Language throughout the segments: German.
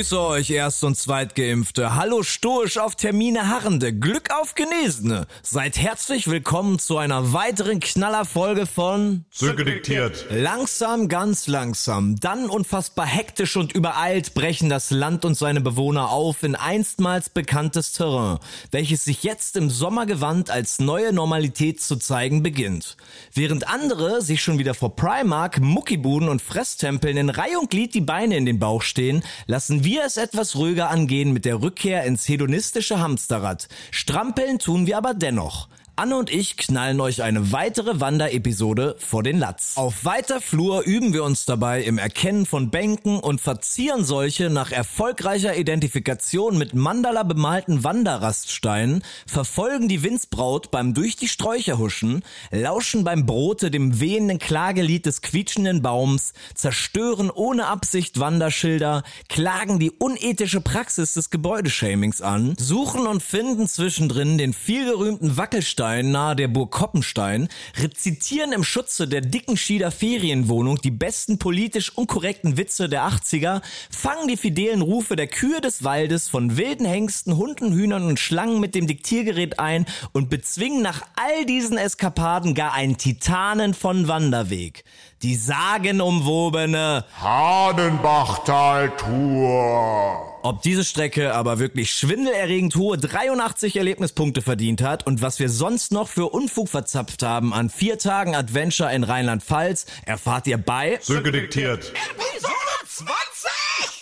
Grüße euch Erst- und Zweitgeimpfte. Hallo stoisch auf Termine harrende. Glück auf Genesene. Seid herzlich willkommen zu einer weiteren Knallerfolge von Sönke diktiert. Langsam, ganz langsam, dann unfassbar hektisch und übereilt brechen das Land und seine Bewohner auf in einstmals bekanntes Terrain, welches sich jetzt im Sommergewand als neue Normalität zu zeigen beginnt. Während andere sich schon wieder vor Primark, Muckibuden und Fresstempeln in Reihe und Glied die Beine in den Bauch stehen, lassen wir es etwas ruhiger angehen mit der Rückkehr ins hedonistische Hamsterrad. Strampeln tun wir aber dennoch. Anne und ich knallen euch eine weitere Wanderepisode vor den Latz. Auf weiter Flur üben wir uns dabei im Erkennen von Bänken und verzieren solche nach erfolgreicher Identifikation mit Mandala bemalten Wanderraststeinen, verfolgen die Windsbraut beim durch die Sträucher huschen, lauschen beim Brote dem wehenden Klagelied des quietschenden Baums, zerstören ohne Absicht Wanderschilder, klagen die unethische Praxis des Gebäudeshamings an, suchen und finden zwischendrin den vielgerühmten Wackelstein nahe der Burg Koppenstein, rezitieren im Schutze der dicken Schieder Ferienwohnung die besten politisch unkorrekten Witze der 80er, fangen die fidelen Rufe der Kühe des Waldes von wilden Hengsten, Hunden, Hühnern und Schlangen mit dem Diktiergerät ein und bezwingen nach all diesen Eskapaden gar einen Titanen von Wanderweg. Die sagenumwobene Hadenbachtal-Tour. ob diese Strecke aber wirklich schwindelerregend hohe 83 Erlebnispunkte verdient hat und was wir sonst noch für Unfug verzapft haben an vier Tagen Adventure in Rheinland-Pfalz, erfahrt ihr bei Sönke diktiert.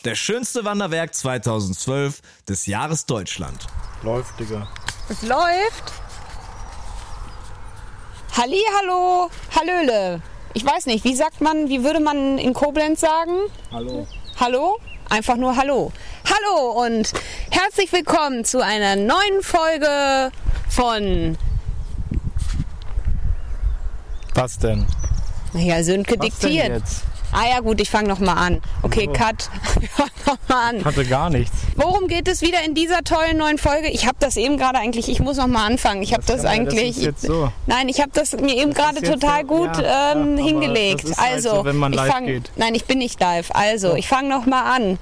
der schönste Wanderwerk 2012 des Jahres Deutschland. Läuft, Digga. Es läuft. Halli, hallo, hallöle. Ich weiß nicht, wie sagt man, wie würde man in Koblenz sagen? Hallo. Hallo? Einfach nur Hallo. Hallo und herzlich willkommen zu einer neuen Folge von Was denn? ja, Sönke Was denn diktiert. jetzt? Ah ja gut, ich fange noch mal an. Okay, So. Cut. Ich fang noch mal an. Hatte gar nichts. Worum geht es wieder in dieser tollen neuen Folge? Ich habe das eben gerade eigentlich, ich muss noch mal anfangen. Ich habe Das das, man- das eigentlich jetzt so. Nein, ich habe das mir eben gerade total so, gut ja, ähm, ja, hingelegt. das halt also, so, wenn man ich live fang, geht. Nein, ich bin nicht live. Also, ich fange noch mal an.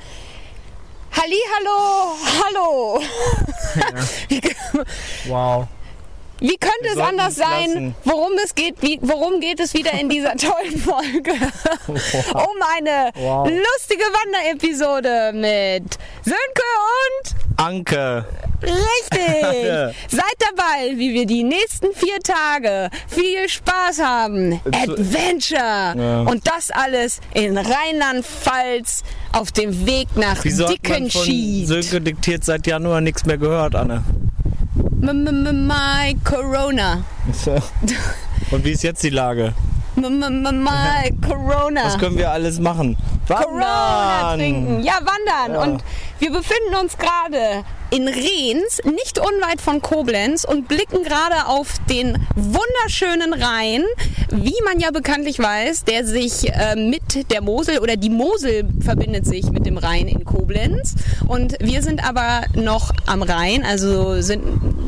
Halli, hallo, hallo. wie, Wow. Wie könnte Wir es anders sein? lassen. Worum es geht, wie, worum geht es wieder in dieser tollen Folge? um eine Wow. lustige Wanderepisode mit Sönke und Anke. Richtig! Seid dabei, wie wir die nächsten vier Tage viel Spaß haben. Adventure! Ja. Und das alles in Rheinland-Pfalz auf dem Weg nach Wieso Dickenschied. Sönke diktiert seit Januar nichts mehr gehört, Anne? M- m- m- My Corona. Und wie ist jetzt die Lage? M- m- m- My Corona. Was können wir alles machen? Corona Wandern! trinken. Ja, wandern. Ja. Und wir befinden uns gerade in Rehns, nicht unweit von Koblenz und blicken gerade auf den wunderschönen Rhein, wie man ja bekanntlich weiß, der sich äh, mit der Mosel oder die Mosel verbindet sich mit dem Rhein in Koblenz. Und wir sind aber noch am Rhein, also sind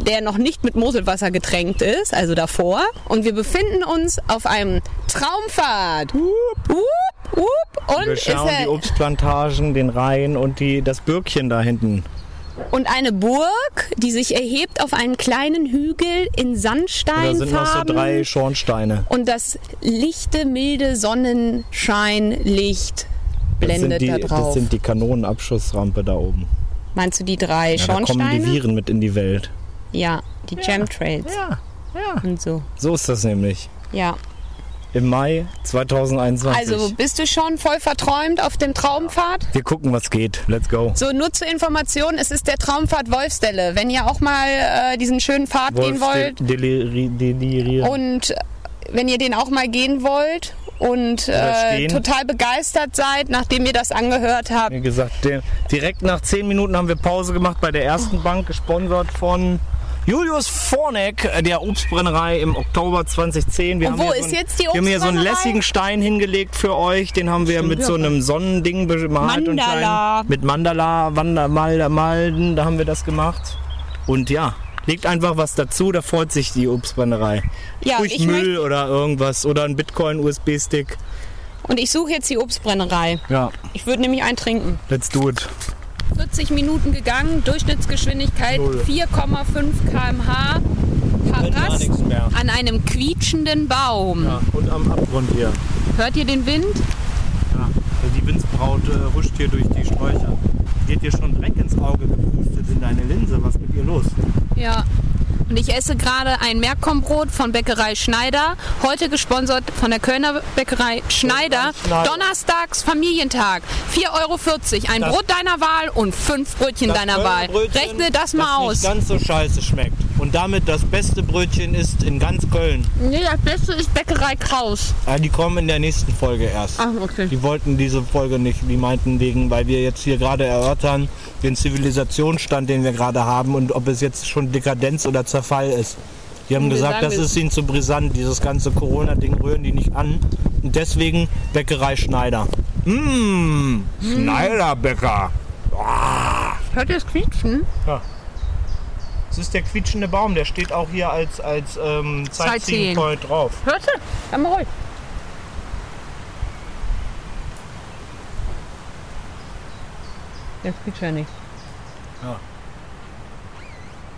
der noch nicht mit Moselwasser getränkt ist, also davor. Und wir befinden uns auf einem Traumfahrt. Wupp, wupp, wupp. Und Wir ist schauen er- die Obstplantagen, den Rhein und die, das Bürgchen da hinten. Und eine Burg, die sich erhebt auf einen kleinen Hügel in Da sind noch so drei Schornsteine. und das lichte, milde Sonnenscheinlicht Das sind, blendet die, da das drauf. sind die Kanonenabschussrampe da oben. Meinst du die drei Ja, da kommen die Schornsteine? Viren mit in die Welt. ja, die Chemtrails Ja, ja. und so. So ist das nämlich. Ja. Im Mai 2021. Also bist du schon voll verträumt auf dem Traumfahrt? wir gucken, was geht. Let's go. So, nur zur Information, es ist der Traumfahrt Wolfsdelle. Wenn ihr auch mal äh, diesen schönen Pfad gehen wollt, de- delir- delirieren. Und wenn ihr den auch mal gehen wollt und äh, total begeistert seid, nachdem ihr das angehört habt, Wie gesagt, direkt nach 10 Minuten haben wir Pause gemacht bei der ersten Bank, gesponsert von Julius Forneck, äh, der Obstbrennerei im Oktober 2010. Wir Und haben wo hier ist so ein, jetzt die Wir haben hier so einen Obstbrennerei? lässigen Stein hingelegt für euch. Den haben wir mit so einem Sonnending bemalt. und Mandala. kleinen- mit Mandala, Wander, Mal, Malden, da haben wir das gemacht. Und ja, legt einfach was dazu, da freut sich die Obstbrennerei. Ja, Ruhig Müll oder irgendwas oder ein Bitcoin-USB-Stick. Und ich suche jetzt die Obstbrennerei. Ja, Ich würde nämlich eintrinken. let's do it. 40 Minuten gegangen, Durchschnittsgeschwindigkeit Null. 4,5 km/h. Mehr. an einem quietschenden Baum. Ja, und am Abgrund hier. Hört ihr den Wind? Ja, die Windsbraut äh, huscht hier durch die Sträucher. Geht dir schon Dreck ins Auge gepustet in deine Linse. Was ist mit ihr los? Ja. Und ich esse gerade ein Meerkornbrot von Bäckerei Schneider. Heute gesponsert von der Kölner Bäckerei Schneider. Schneider. Donnerstags Familientag. 4,40 Euro. Ein Das- Brot deiner Wahl und fünf Brötchen deiner Wahl. Brötchen, Rechne das mal das aus. nicht ganz so scheiße schmeckt. Und damit das beste Brötchen ist in ganz Köln. Nee, das Beste ist Bäckerei Kraus. Ah, die kommen in der nächsten Folge erst. Ach, okay. Die wollten diese Folge nicht. Die meinten wegen, weil wir jetzt hier gerade erörtern, den Zivilisationsstand, den wir gerade haben und ob es jetzt schon Dekadenz oder Zerfall ist. Die haben gesagt, sagen, das ist ihnen zu brisant. Dieses ganze Corona-Ding rühren die nicht an. Und deswegen Bäckerei Schneider. Mmh, Schneiderbäcker. Hört ihr das quietschen? Das ist der quietschende Baum. Der steht auch hier als, als ähm, Sightseeing. Sightseeing-Point drauf. Hört ihr? Dann mal ruhig. Jetzt quietscht ja nicht.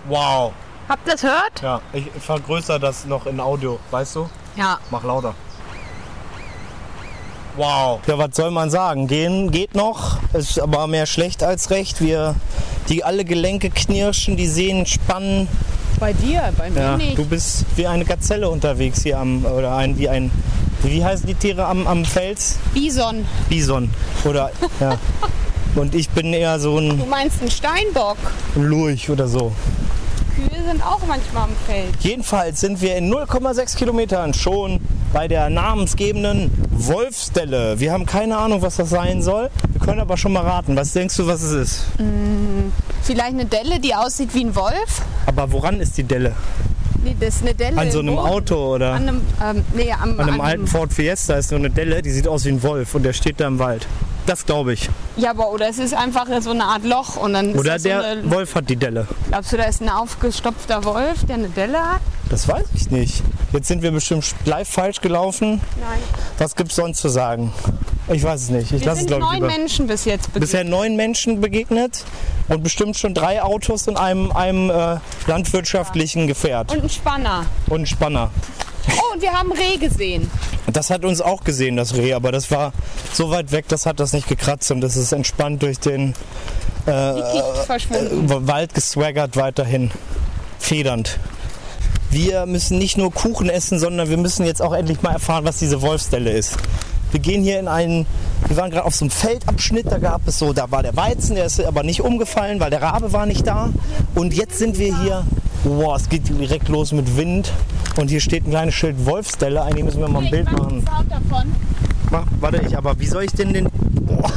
Wow. Habt ihr das hört? Ja, ich vergrößere das noch in Audio. Weißt du? Ja. Mach lauter. Wow. Ja, was soll man sagen? Gehen geht noch, ist aber mehr schlecht als recht. Wir, die alle Gelenke knirschen, die Sehnen spannen. Bei dir, bei mir Ja, nicht. du bist wie eine Gazelle unterwegs hier am, oder ein, wie ein, wie heißen die Tiere am, am Fels? Bison. Bison. Oder, ja. Und ich bin eher so ein Du meinst einen Steinbock. Lurch oder so. Kühe sind auch manchmal am Feld. Jedenfalls sind wir in 0,6 Kilometern schon bei der namensgebenden Wolfsdelle. Wir haben keine Ahnung, was das sein soll. Wir können aber schon mal raten. Was denkst du, was es ist? Vielleicht eine Delle, die aussieht wie ein Wolf? Aber woran ist die Delle? Nee, das ist eine Delle. An so einem Boden. Auto oder An einem, ähm, nee, am, an einem alten Ford Fiesta ist so eine Delle, die sieht aus wie ein Wolf und der steht da im Wald. Das glaube ich. Ja, aber oder es ist einfach so eine Art Loch und dann ist Oder das so der eine, Wolf hat die Delle. Glaubst du, da ist ein aufgestopfter Wolf, der eine Delle hat? Das weiß ich nicht. Jetzt sind wir bestimmt live falsch gelaufen. Nein. Was gibt's sonst zu sagen? Ich weiß es nicht. Ich Wir lasse es sind ich neun. Menschen bis jetzt begegnet. bisher neun Menschen begegnet und bestimmt schon drei Autos und einem, einem äh, landwirtschaftlichen Gefährt Und ein Spanner. und einen Spanner. Oh, und wir haben Reh gesehen. Das hat uns auch gesehen, das Reh, aber das war so weit weg, das hat das nicht gekratzt und das ist entspannt durch den verschwunden. W- Wald geswaggert weiterhin. Federnd. Wir müssen nicht nur Kuchen essen, sondern wir müssen jetzt auch endlich mal erfahren, was diese Wolfsdelle ist. Wir gehen hier in einen, wir waren gerade auf so einem Feldabschnitt, da gab es so, da war der Weizen, der ist aber nicht umgefallen, weil der Rabe war nicht da. Und jetzt sind wir hier, wow, es geht direkt los mit Wind. Und hier steht ein kleines Schild Wolfsdelle, eigentlich müssen wir mal ein Bild machen. Mach, warte, ich, aber wie soll ich denn den... Boah.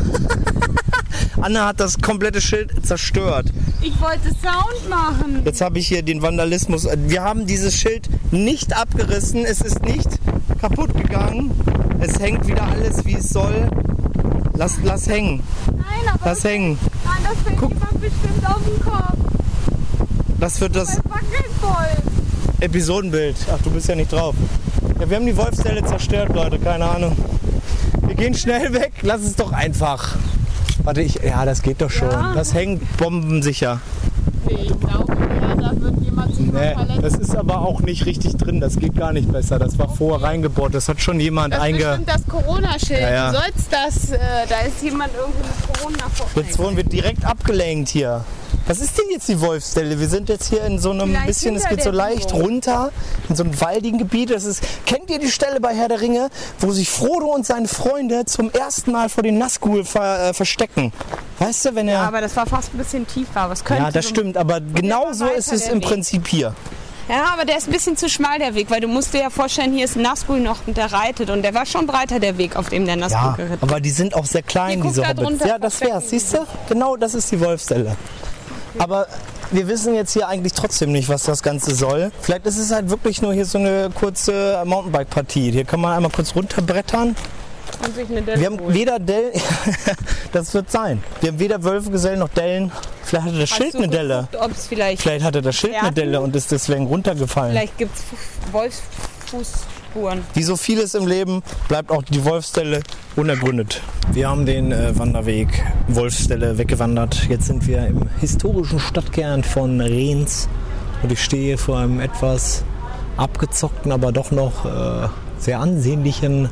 Anna hat das komplette Schild zerstört. Ich wollte Sound machen. Jetzt habe ich hier den Vandalismus. Wir haben dieses Schild nicht abgerissen. Es ist nicht kaputt gegangen. Es hängt wieder alles, wie es soll. Lass, lass hängen. Nein, aber Lass hängen. nein, das fällt jemand bestimmt auf den Kopf. Das wird das. Episodenbild. Ach, du bist ja nicht drauf. Ja, wir haben die Wolfsdelle zerstört, Leute. Keine Ahnung. Wir gehen schnell weg. Lass es doch einfach. Warte, ich. Ja, das geht doch schon. Ja. Das hängt bombensicher. Nee, ich glaube eher, da wird jemand sich Nee, mal verletzt. das ist aber auch nicht richtig drin. Das geht gar nicht besser. Das war vorher reingebohrt. Das hat schon jemand Das ist einge. das Corona-Schild. Ja, ja. Du sollst das, äh, da ist jemand irgendwie mit Corona vor. Jetzt wurden wir direkt abgelenkt hier. Was ist denn jetzt die Wolfsdelle? Wir sind jetzt hier in so einem Vielleicht bisschen, es geht so leicht Dino. runter, in so einem waldigen Gebiet. Das ist, kennt ihr die Stelle bei Herr der Ringe, wo sich Frodo und seine Freunde zum ersten Mal vor den Nazgul ver, äh, verstecken? Weißt du, wenn er. Aber das war fast ein bisschen tiefer. Was könnte ja, das so- stimmt, aber genau so ist es im Weg. Prinzip hier. Ja, aber der ist ein bisschen zu schmal, der Weg, weil du musst dir ja vorstellen, hier ist Nazgul noch und der reitet und der war schon breiter, der Weg, auf dem der Nazgul Ja, geritten aber die sind auch sehr klein, guck diese Hobbits. Ja, das wär's, siehst du? Genau, das ist die Wolfsdelle. Aber wir wissen jetzt hier eigentlich trotzdem nicht, was das Ganze soll. Vielleicht ist es halt wirklich nur hier so eine kurze Mountainbike-Partie. Hier kann man einmal kurz runterbrettern. und sich eine Delle Wir haben holen. weder Dellen, das wird sein. Wir haben weder Wölfe gesellen noch Dellen. Vielleicht hatte das Hast Schild eine Delle. vielleicht, Vielleicht hatte das Schild eine Pferden? Delle und ist deswegen runtergefallen. vielleicht gibt es Wolfs, Fußspuren. Wie so vieles im Leben bleibt auch die Wolfsstelle unergründet. Wir haben den äh, Wanderweg Wolfsstelle weggewandert. Jetzt sind wir im historischen Stadtkern von Rehns und ich stehe vor einem etwas abgezockten, aber doch noch äh, sehr ansehnlichen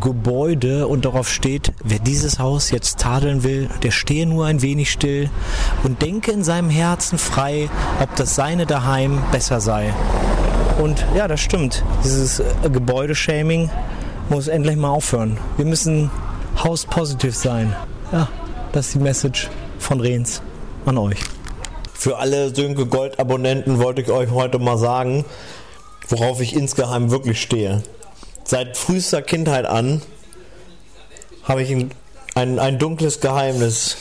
Gebäude und darauf steht, wer dieses Haus jetzt tadeln will, der stehe nur ein wenig still und denke in seinem Herzen frei, ob das seine daheim besser sei. Und ja, das stimmt. Dieses äh, Gebäudeshaming muss endlich mal aufhören. Wir müssen hauspositiv sein. Ja, das ist die Message von Rehns an euch. Für alle Sönke Gold Abonnenten wollte ich euch heute mal sagen, worauf ich insgeheim wirklich stehe. Seit frühester Kindheit an habe ich ein, ein, ein dunkles Geheimnis.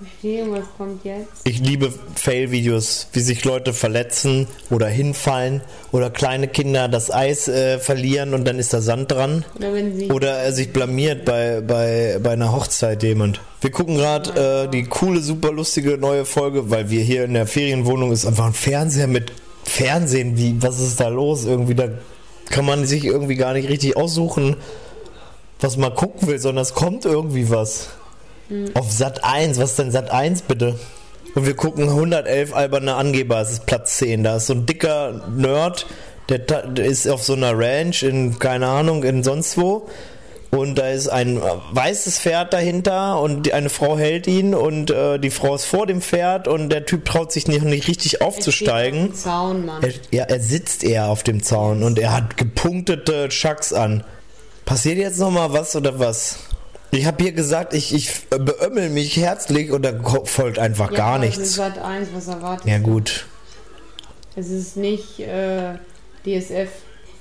Okay, was kommt jetzt? Ich liebe Fail-Videos, wie sich Leute verletzen oder hinfallen oder kleine Kinder das Eis äh, verlieren und dann ist da Sand dran. Oder. Oder er sich blamiert bei, bei, bei einer Hochzeit jemand. Wir gucken gerade äh, die coole, super lustige neue Folge, weil wir hier in der Ferienwohnung ist einfach ein Fernseher mit Fernsehen. Wie, was ist da los? Irgendwie, da kann man sich irgendwie gar nicht richtig aussuchen, was man gucken will, sondern es kommt irgendwie was. Auf Sat 1, was ist denn Sat 1 bitte? Und wir gucken 111 alberne Angeber, es ist Platz 10. Da ist so ein dicker Nerd, der, der ist auf so einer Ranch in, keine Ahnung, in sonst wo. Und da ist ein äh, weißes Pferd dahinter und eine Frau hält ihn und äh, die Frau ist vor dem Pferd und der Typ traut sich nicht, nicht richtig aufzusteigen. Zaun, Mann. Er, ja, er sitzt eher auf dem Zaun und er hat gepunktete Chucks an. Passiert jetzt nochmal was oder was? Ich habe hier gesagt, ich, ich beömmel mich herzlich und da folgt einfach gar Ja, Es ist nichts. Sat 1, was erwartet Ja gut. Es ist nicht äh, DSF.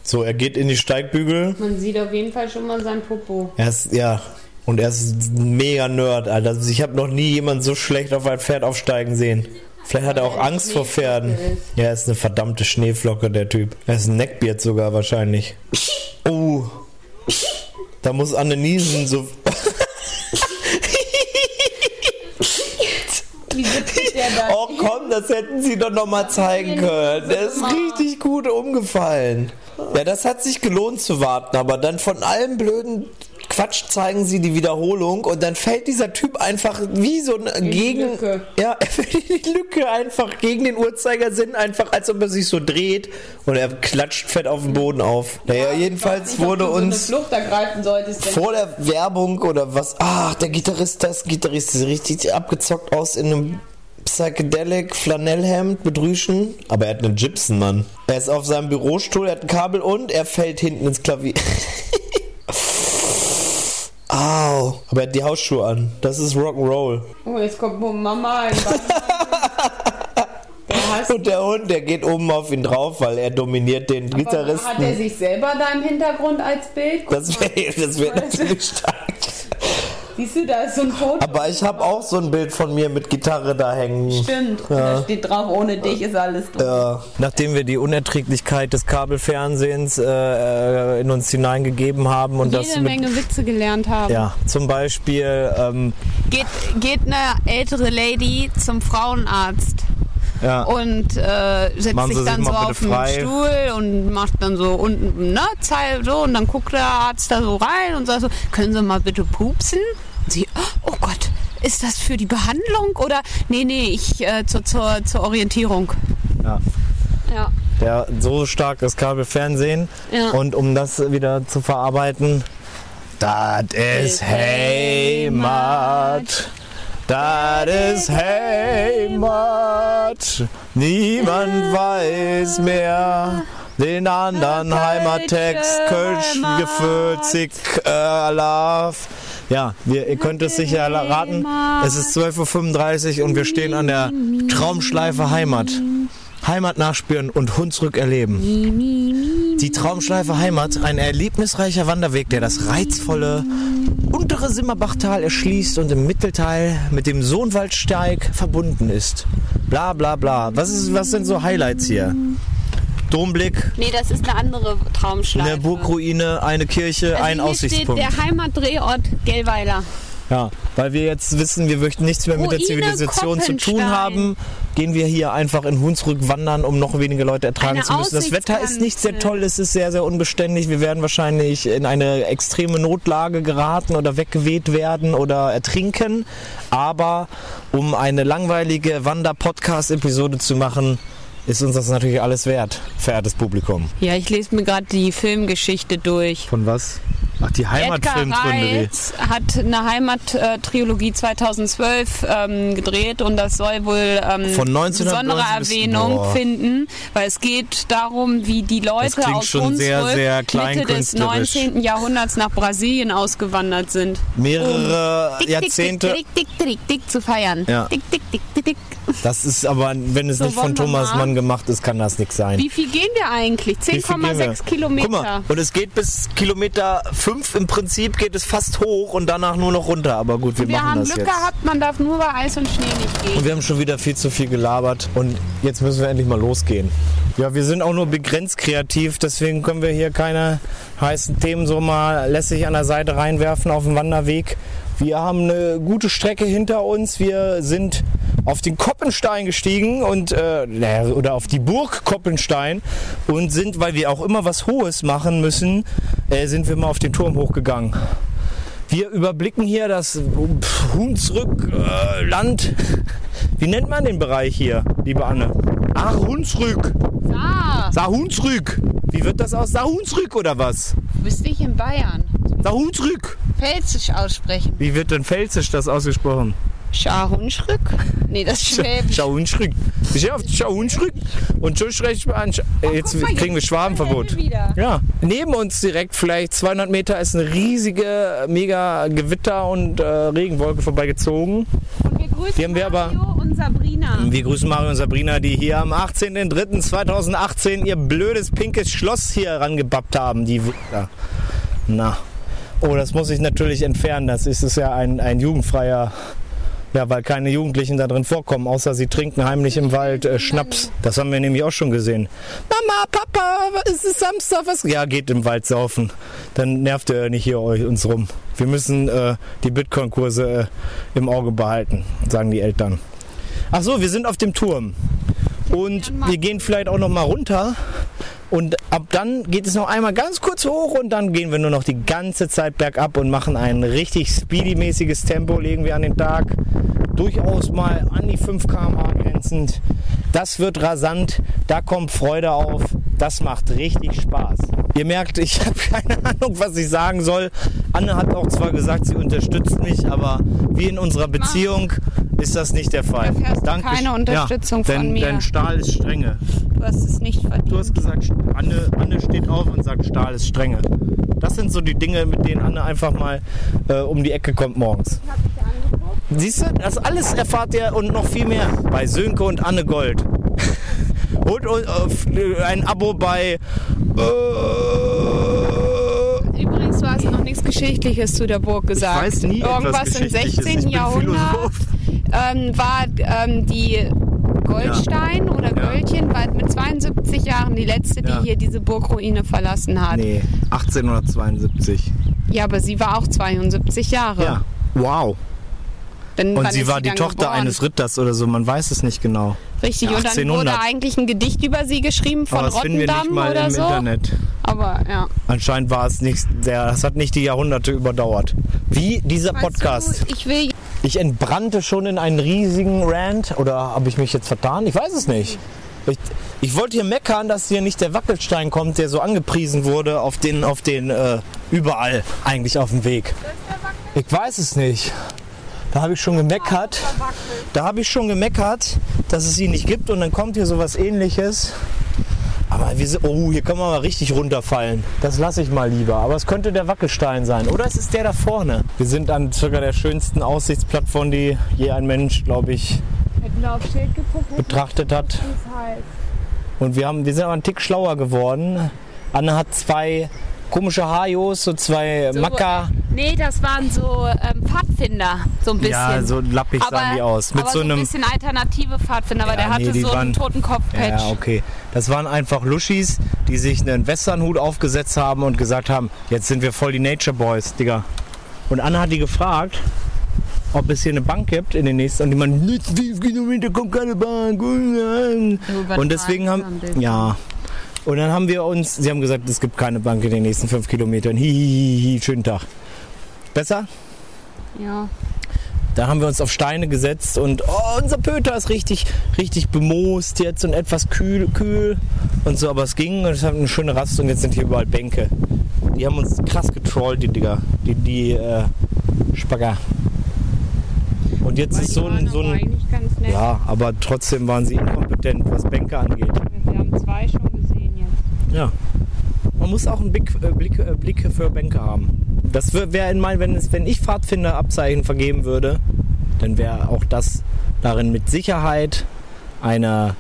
So, er geht in die Steigbügel. Man sieht auf jeden Fall schon mal sein Popo. Er ist, ja, und er ist ein mega Nerd, Alter. Also ich habe noch nie jemanden so schlecht auf ein Pferd aufsteigen sehen. Vielleicht hat er auch Angst vor Pferden. Ja, er ist eine verdammte Schneeflocke, der Typ. Er ist ein Neckbeard sogar wahrscheinlich. Oh. Da muss Anne niesen, so. Oh komm, das hätten sie doch noch mal zeigen können. Der ist richtig gut umgefallen. Ja, das hat sich gelohnt zu warten, aber dann von allem blöden Quatsch zeigen sie die Wiederholung und dann fällt dieser Typ einfach wie so ein gegen Lücke. ja, er fällt in die Lücke einfach gegen den Uhrzeigersinn einfach als ob er sich so dreht und er klatscht fett auf den Boden auf. Naja, jedenfalls wurde Ob du uns So solltest. Vor der Werbung oder was. Ach, der Gitarrist, das Gitarrist sieht richtig abgezockt aus in einem Psychedelic Flanellhemd mit Rüschen. Aber er hat einen Gibson, Mann. Er ist auf seinem Bürostuhl, er hat ein Kabel und er fällt hinten ins Klavier. Au. Aber er hat die Hausschuhe an. Das ist Rock'n'Roll. oh, jetzt kommt Mama. Der hasst Und der Hund, der geht oben auf ihn drauf, weil er dominiert den Aber Hat er Gitarristen. sich selber da im Hintergrund als Bild? Guck Das wäre das wär natürlich stark. Siehst du, da ist so ein Foto. Aber ich habe auch so ein Bild von mir mit Gitarre da hängen. Stimmt. Und Da steht drauf, ohne dich ist alles drin. Ja. Nachdem wir die Unerträglichkeit des Kabelfernsehens äh, in uns hineingegeben haben und das Jede mit, Menge Witze gelernt haben. ja, zum Beispiel ähm, Geht, geht eine ältere Lady zum Frauenarzt ja, und äh, setzt Machen sich sich dann mal so auf den frei. Stuhl und macht dann so unten ne, Zeil so und dann guckt der Arzt da so rein und sagt so, können Sie mal bitte pupsen? Und sie, oh Gott, ist das für die Behandlung oder nee, nee, ich äh, zur, zur, zur Orientierung. ja. Ja. Der, so stark ist Kabelfernsehen Ja. und um das wieder zu verarbeiten, das ist Heimat. Das ist Heimat. Niemand weiß mehr den anderen Heimattext. Kölsch gefüllt, äh, love. Ja, wir, ihr könnt es sicher raten. Es ist 12.35 Uhr und wir stehen an der Traumschleife Heimat. Heimat nachspüren und Hunsrück erleben. Die Traumschleife Heimat, ein erlebnisreicher Wanderweg, der das reizvolle untere Simmerbachtal erschließt und im Mittelteil mit dem Sohnwaldsteig verbunden ist. Bla bla bla. Was, ist, was sind so Highlights hier? Domblick, Nee, das ist eine andere Traumschleife. eine Burgruine, eine Kirche, also ein hier Aussichtspunkt. steht der Heimatdrehort Gellweiler. Ja, weil wir jetzt wissen, wir möchten nichts mehr mit der Ruine Zivilisation zu tun haben. Gehen wir hier einfach in Hunsrück wandern, um noch weniger Leute ertragen Eine zu müssen. Das Wetter ist nicht sehr toll, es ist sehr, sehr unbeständig. Wir werden wahrscheinlich in eine extreme Notlage geraten oder weggeweht werden oder ertrinken. Aber um eine langweilige Wander-Podcast-Episode zu machen, ist uns das natürlich alles wert, verehrtes Publikum. Ja, ich lese mir gerade die Filmgeschichte durch. Von was? Ach, die Heimatfilmgründe. Hat eine Heimat-Trilogie 2012 ähm, gedreht und das soll wohl ähm, Von 1990 besondere Erwähnung Boah. finden, weil es geht darum, wie die Leute aus schon sehr, sehr Mitte des kleinkünstlerisch. 19. Jahrhunderts nach Brasilien ausgewandert sind. Mehrere Dick, Jahrzehnte. Dick, dick, dick, dick, dick zu feiern. Ja. Dick, dick, dick, dick, dick. Das ist aber, wenn es So, nicht von wir Thomas? Mann gemacht ist, kann das nichts sein. Wie viel gehen wir eigentlich? Wie viel gehen wir? 10,6 Kilometer. Guck mal, und es geht bis Kilometer 5 im Prinzip geht es fast hoch und danach nur noch runter. Aber gut, wir, wir machen haben das Glück jetzt. gehabt, man darf nur bei Eis und Schnee nicht Und gehen. wir haben schon wieder viel zu viel gelabert und jetzt müssen wir endlich mal losgehen. Ja, wir sind auch nur begrenzt kreativ, deswegen können wir hier keine heißen Themen so mal lässig an der Seite reinwerfen auf dem Wanderweg. Wir haben eine gute Strecke hinter uns. Wir sind auf den Koppenstein gestiegen und äh, oder auf die Burg Koppenstein und sind, weil wir auch immer was Hohes machen müssen, äh, sind wir mal auf den Turm hochgegangen. Wir überblicken hier das pf, Hunsrück äh, Land. Wie nennt man den Bereich hier, liebe Anne? Ach, Hunsrück. Ah, Sahunsrück. Wie wird das aus? Sahunsrück oder was? du bist nicht in Bayern. Sahunsrück. Pfälzisch aussprechen. Wie wird denn Pfälzisch das ausgesprochen? Schahunschrück? Nee, das ist Schwäbisch. Sahunsrück. Ich auf Sahunsrück und schon spreche ich mal an. Jetzt kriegen wir Schwabenverbot. er. Ja, neben uns direkt vielleicht 200 Meter ist eine riesige, mega Gewitter und äh, Regenwolke vorbeigezogen. Und wir grüßen Die haben wir aber- Mario und Sabrina. Wir grüßen Mario und Sabrina, die hier am 18.03.2018 ihr blödes pinkes Schloss hier rangebappt haben. Die Wichser. Na. Oh, das muss ich natürlich entfernen. Das ist es ja ein, ein jugendfreier. Ja, weil keine Jugendlichen da drin vorkommen, außer sie trinken heimlich im Wald äh, Schnaps. Das haben wir nämlich auch schon gesehen. Mama, Papa, es ist Samstag, was? Ja, geht im Wald saufen. Dann nervt ihr nicht hier euch uns rum. Wir müssen äh, die Bitcoin-Kurse äh, im Auge behalten, sagen die Eltern. Ach so, wir sind auf dem Turm. Und wir gehen vielleicht auch noch mal runter. Und ab dann geht es noch einmal ganz kurz hoch und dann gehen wir nur noch die ganze Zeit bergab und machen ein richtig speedymäßiges Tempo, legen wir an den Tag. Durchaus mal an die 5 km/h grenzend. Das wird rasant, da kommt Freude auf, das macht richtig Spaß. Ihr merkt, ich habe keine Ahnung, was ich sagen soll. Anne hat auch zwar gesagt, sie unterstützt mich, aber wie in unserer Beziehung ist das nicht der Fall. Erfährst du keine Unterstützung ja, denn, von mir. Denn Stahl ist strenge. Du hast es nicht verdient. Du hast gesagt, Anne, Anne steht auf und sagt, Stahl ist strenge. Das sind so die Dinge, mit denen Anne einfach mal äh, um die Ecke kommt morgens. Siehst du, das alles erfahrt ihr und noch viel mehr bei Sönke und Anne Gold. und, und äh, ein Abo bei. Äh, Übrigens, du hast noch nichts Geschichtliches zu der Burg gesagt. weiß nie Irgendwas im Geschichtliches. 16. Ich bin Jahrhundert ähm, war ähm, die Goldstein oder Ja. Göldchen war mit 72 Jahren die letzte, die Ja. hier diese Burgruine verlassen hat. nee, 1872. Ja, aber sie war auch 72 Jahre. Ja. Wow. Dann, Und sie war die Tochter geboren? eines Ritters oder so, man weiß es nicht genau. Richtig, Ja, und dann wurde 1800. eigentlich ein Gedicht über sie geschrieben von Aber das finden wir nicht Rottendamm mal oder im so. Internet. Aber ja. Anscheinend war es nicht, der, das hat nicht die Jahrhunderte überdauert. Wie dieser Podcast. Weißt du, ich will Ich entbrannte schon in einen riesigen Rant oder habe ich mich jetzt vertan? Ich weiß es nicht. Ich, ich wollte hier meckern, dass hier nicht der Wackelstein kommt, der so angepriesen wurde auf den, auf den äh, überall eigentlich auf dem Weg. Ich weiß es nicht. Da habe ich schon gemeckert. Da habe ich schon gemeckert, dass es ihn nicht gibt und dann kommt hier sowas ähnliches. Aber wir sind, oh, hier kann man mal richtig runterfallen. Das lasse ich mal lieber. Aber es könnte der Wackelstein sein. Oder es ist der da vorne. Wir sind an circa der schönsten Aussichtsplattform, die je ein Mensch, glaube ich, wir geguckt, betrachtet hat. Und wir, haben, wir sind aber einen Tick schlauer geworden. Anne hat zwei komische Hajos, so zwei Macker. Nee, das waren so ähm, Pfadfinder, so ein bisschen. Ja, so lappig aber, sahen die aus. Mit aber so ein einem. bisschen alternative Pfadfinder, aber Ja, der hatte nee, so einen waren- toten Kopfpatch. Ja, okay. Das waren einfach Luschis, die sich einen Westernhut aufgesetzt haben und gesagt haben, jetzt sind wir voll die Nature Boys, Digga. Und Anne hat die gefragt, ob es hier eine Bank gibt in den nächsten. Und die meinen, nächsten fünf Kilometer kommt keine Bank. Und deswegen haben. Ja. Und dann haben wir uns. Sie haben gesagt, es gibt keine Bank in den nächsten fünf Kilometern. Hihihi, schönen Tag. Besser? Ja. Da haben wir uns auf Steine gesetzt und oh, unser Pöter ist richtig, richtig bemoost jetzt und etwas kühl, kühl und so, aber es ging und es hat eine schöne Rast und jetzt sind hier überall Bänke. Die haben uns krass getrollt, die Digga, die, die äh, Spagger. Und jetzt ist so ein, so ein, ja, aber trotzdem waren sie inkompetent, was Bänke angeht. Wir haben zwei schon gesehen jetzt. Ja. Man muss auch einen Blick, äh, Blick, äh, Blick für Bänke haben. Das wäre in mein, wenn, es, wenn ich Pfadfinderabzeichen vergeben würde, dann wäre auch das darin mit Sicherheit einer